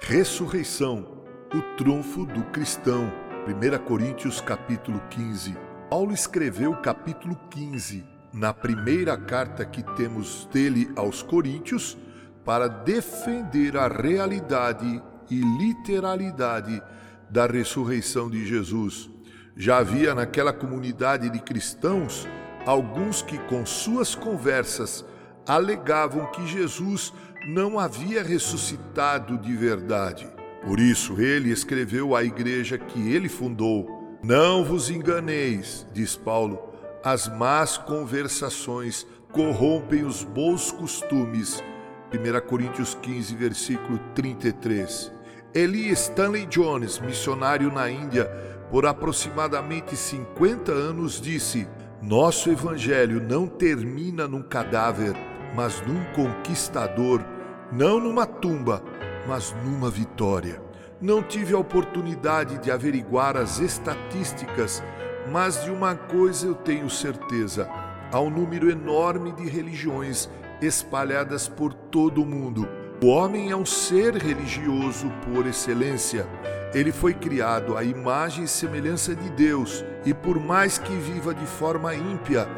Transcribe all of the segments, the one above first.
Ressurreição, o trunfo do cristão. 1 Coríntios capítulo 15. Paulo escreveu o capítulo 15 na primeira carta que temos dele aos Coríntios para defender a realidade e literalidade da ressurreição de Jesus. Já havia naquela comunidade de cristãos alguns que, com suas conversas, alegavam que Jesus não havia ressuscitado de verdade. Por isso, ele escreveu à igreja que ele fundou: Não vos enganeis, diz Paulo, as más conversações corrompem os bons costumes. 1 Coríntios 15, versículo 33. Eli Stanley Jones, missionário na Índia por aproximadamente 50 anos, disse: Nosso evangelho não termina num cadáver, mas num conquistador, não numa tumba, mas numa vitória. Não tive a oportunidade de averiguar as estatísticas, mas de uma coisa eu tenho certeza: há um número enorme de religiões espalhadas por todo o mundo. O homem é um ser religioso por excelência. Ele foi criado à imagem e semelhança de Deus, e por mais que viva de forma ímpia,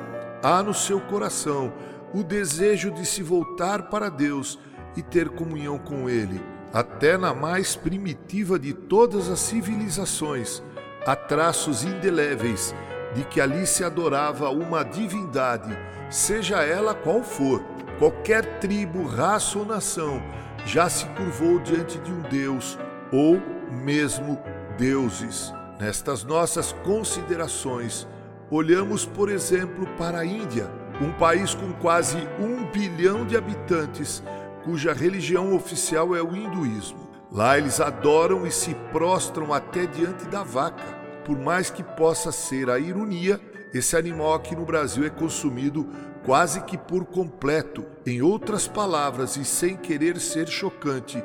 há no seu coração o desejo de se voltar para Deus e ter comunhão com Ele. Até na mais primitiva de todas as civilizações, há traços indeléveis de que ali se adorava uma divindade, seja ela qual for. Qualquer tribo, raça ou nação já se curvou diante de um Deus ou mesmo deuses. Nestas nossas considerações, olhamos, por exemplo, para a Índia, um país com quase um bilhão de habitantes, cuja religião oficial é o hinduísmo. Lá eles adoram e se prostram até diante da vaca. Por mais que possa ser a ironia, esse animal aqui no Brasil é consumido quase que por completo. Em outras palavras, e sem querer ser chocante,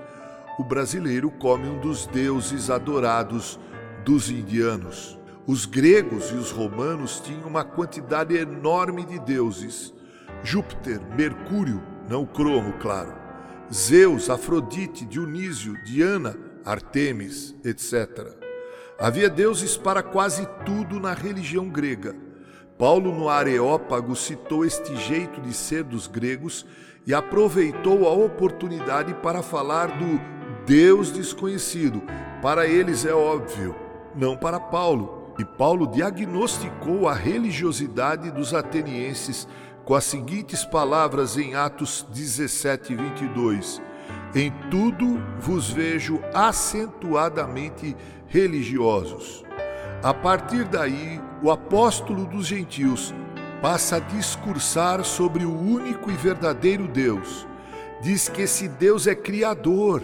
o brasileiro come um dos deuses adorados dos indianos. Os gregos e os romanos tinham uma quantidade enorme de deuses: Júpiter, Mercúrio, não cromo, claro, Zeus, Afrodite, Dionísio, Diana, Artemis, etc. Havia deuses para quase tudo na religião grega. Paulo, no Areópago, citou este jeito de ser dos gregos e aproveitou a oportunidade para falar do Deus desconhecido. Para eles é óbvio, não para Paulo. E Paulo diagnosticou a religiosidade dos atenienses com as seguintes palavras em Atos 17, 22. Em tudo vos vejo acentuadamente religiosos. A partir daí, o apóstolo dos gentios passa a discursar sobre o único e verdadeiro Deus. Diz que esse Deus é criador,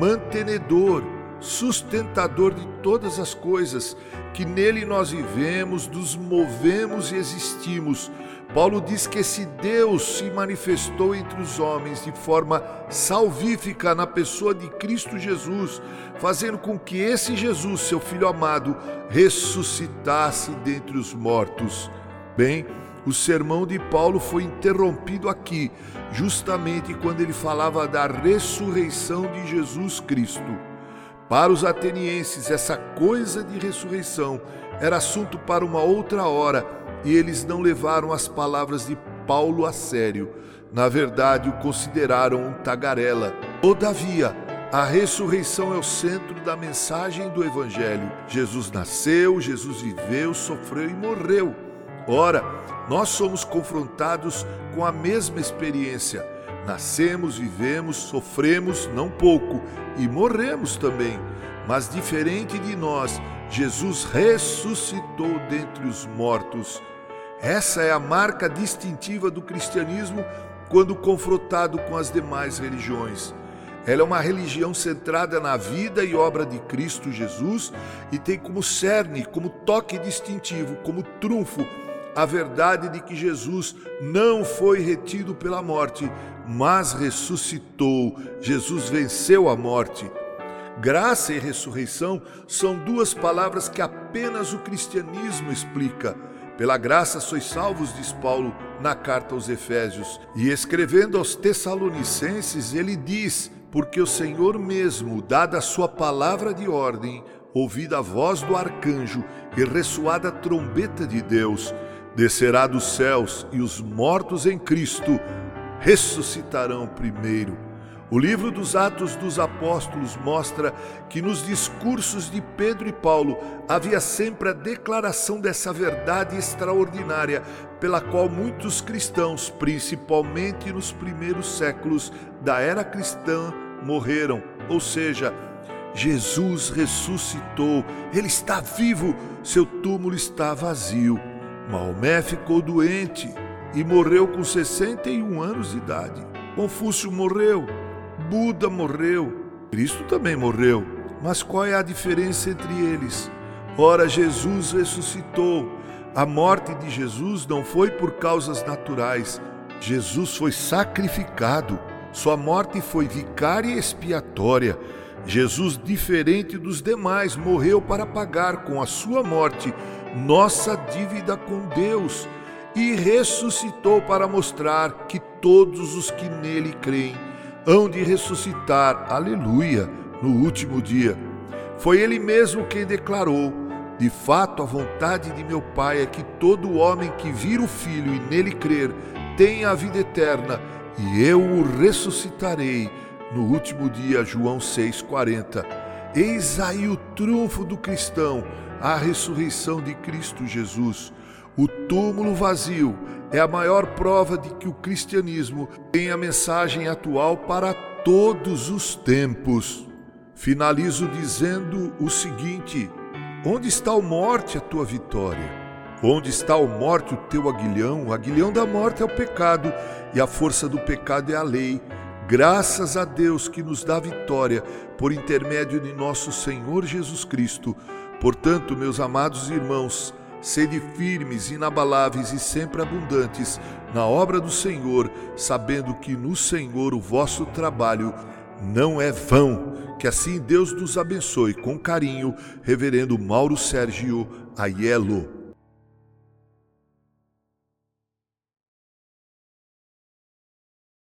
mantenedor, sustentador de todas as coisas, que nele nós vivemos, nos movemos e existimos. Paulo diz que esse Deus se manifestou entre os homens de forma salvífica na pessoa de Cristo Jesus, fazendo com que esse Jesus, seu filho amado, ressuscitasse dentre os mortos. Bem, o sermão de Paulo foi interrompido aqui, justamente quando ele falava da ressurreição de Jesus Cristo. Para os atenienses, essa coisa de ressurreição era assunto para uma outra hora e eles não levaram as palavras de Paulo a sério. Na verdade, o consideraram um tagarela. Todavia, a ressurreição é o centro da mensagem do Evangelho. Jesus nasceu, Jesus viveu, sofreu e morreu. Ora, nós somos confrontados com a mesma experiência. Nascemos, vivemos, sofremos não pouco e morremos também. Mas diferente de nós, Jesus ressuscitou dentre os mortos. Essa é a marca distintiva do cristianismo quando confrontado com as demais religiões. Ela é uma religião centrada na vida e obra de Cristo Jesus e tem como cerne, como toque distintivo, como trunfo, a verdade de que Jesus não foi retido pela morte, mas ressuscitou. Jesus venceu a morte. Graça e ressurreição são duas palavras que apenas o cristianismo explica. Pela graça sois salvos, diz Paulo na carta aos Efésios. E escrevendo aos Tessalonicenses, ele diz: porque o Senhor mesmo, dada a sua palavra de ordem, ouvida a voz do arcanjo e ressoada a trombeta de Deus, descerá dos céus e os mortos em Cristo ressuscitarão primeiro. O livro dos Atos dos Apóstolos mostra que nos discursos de Pedro e Paulo havia sempre a declaração dessa verdade extraordinária, pela qual muitos cristãos, principalmente nos primeiros séculos da era cristã, morreram. Ou seja, Jesus ressuscitou, ele está vivo, seu túmulo está vazio. Maomé ficou doente e morreu com 61 anos de idade. Confúcio morreu, Buda morreu, Cristo também morreu. Mas qual é a diferença entre eles? Ora, Jesus ressuscitou. A morte de Jesus não foi por causas naturais. Jesus foi sacrificado. Sua morte foi vicária e expiatória. Jesus, diferente dos demais, morreu para pagar com a sua morte nossa dívida com Deus e ressuscitou para mostrar que todos os que nele creem hão de ressuscitar, aleluia, no último dia. Foi ele mesmo quem declarou: De fato, a vontade de meu Pai é que todo homem que vir o Filho e nele crer tenha a vida eterna, e eu o ressuscitarei no último dia. João 6,40. Eis aí o triunfo do cristão, a ressurreição de Cristo Jesus. O túmulo vazio é a maior prova de que o cristianismo tem a mensagem atual para todos os tempos. Finalizo dizendo o seguinte: Onde está o morte, a tua vitória? Onde está o morte, o teu aguilhão? O aguilhão da morte é o pecado e a força do pecado é a lei. Graças a Deus que nos dá vitória por intermédio de nosso Senhor Jesus Cristo. Portanto, meus amados irmãos, Sede firmes, inabaláveis e sempre abundantes na obra do Senhor, sabendo que no Senhor o vosso trabalho não é vão. Que assim Deus nos abençoe com carinho, Reverendo Mauro Sérgio Aiello.